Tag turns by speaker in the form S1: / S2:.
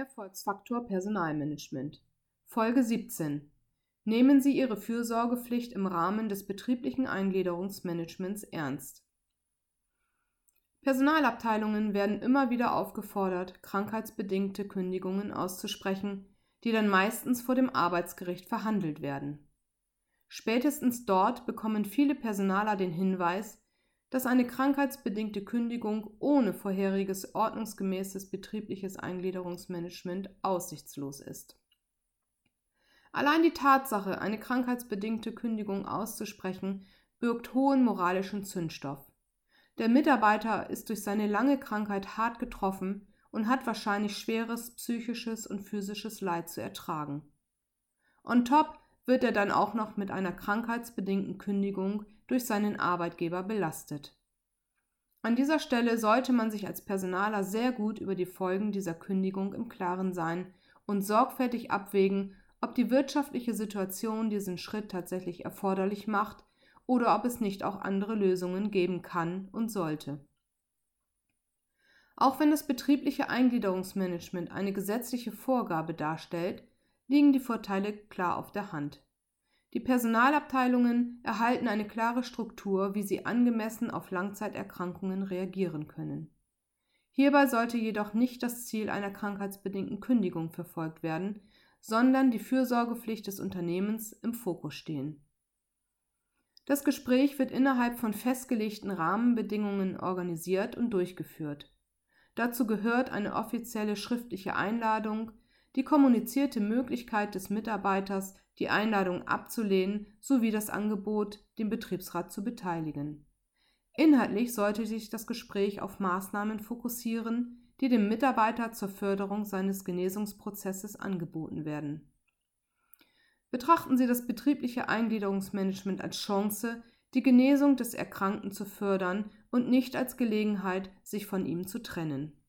S1: Erfolgsfaktor Personalmanagement Folge 17 Nehmen Sie Ihre Fürsorgepflicht im Rahmen des betrieblichen Eingliederungsmanagements ernst. Personalabteilungen werden immer wieder aufgefordert, krankheitsbedingte Kündigungen auszusprechen, die dann meistens vor dem Arbeitsgericht verhandelt werden. Spätestens dort bekommen viele Personaler den Hinweis, dass eine krankheitsbedingte Kündigung ohne vorheriges ordnungsgemäßes betriebliches Eingliederungsmanagement aussichtslos ist. Allein die Tatsache, eine krankheitsbedingte Kündigung auszusprechen, birgt hohen moralischen Zündstoff. Der Mitarbeiter ist durch seine lange Krankheit hart getroffen und hat wahrscheinlich schweres psychisches und physisches Leid zu ertragen. On top wird er dann auch noch mit einer krankheitsbedingten Kündigung durch seinen Arbeitgeber belastet. An dieser Stelle sollte man sich als Personaler sehr gut über die Folgen dieser Kündigung im Klaren sein und sorgfältig abwägen, ob die wirtschaftliche Situation diesen Schritt tatsächlich erforderlich macht oder ob es nicht auch andere Lösungen geben kann und sollte. Auch wenn das betriebliche Eingliederungsmanagement eine gesetzliche Vorgabe darstellt, liegen die Vorteile klar auf der Hand. Die Personalabteilungen erhalten eine klare Struktur, wie sie angemessen auf Langzeiterkrankungen reagieren können. Hierbei sollte jedoch nicht das Ziel einer krankheitsbedingten Kündigung verfolgt werden, sondern die Fürsorgepflicht des Unternehmens im Fokus stehen. Das Gespräch wird innerhalb von festgelegten Rahmenbedingungen organisiert und durchgeführt. Dazu gehört eine offizielle schriftliche Einladung, die kommunizierte Möglichkeit des Mitarbeiters, die Einladung abzulehnen, sowie das Angebot, den Betriebsrat zu beteiligen. Inhaltlich sollte sich das Gespräch auf Maßnahmen fokussieren, die dem Mitarbeiter zur Förderung seines Genesungsprozesses angeboten werden. Betrachten Sie das betriebliche Eingliederungsmanagement als Chance, die Genesung des Erkrankten zu fördern und nicht als Gelegenheit, sich von ihm zu trennen.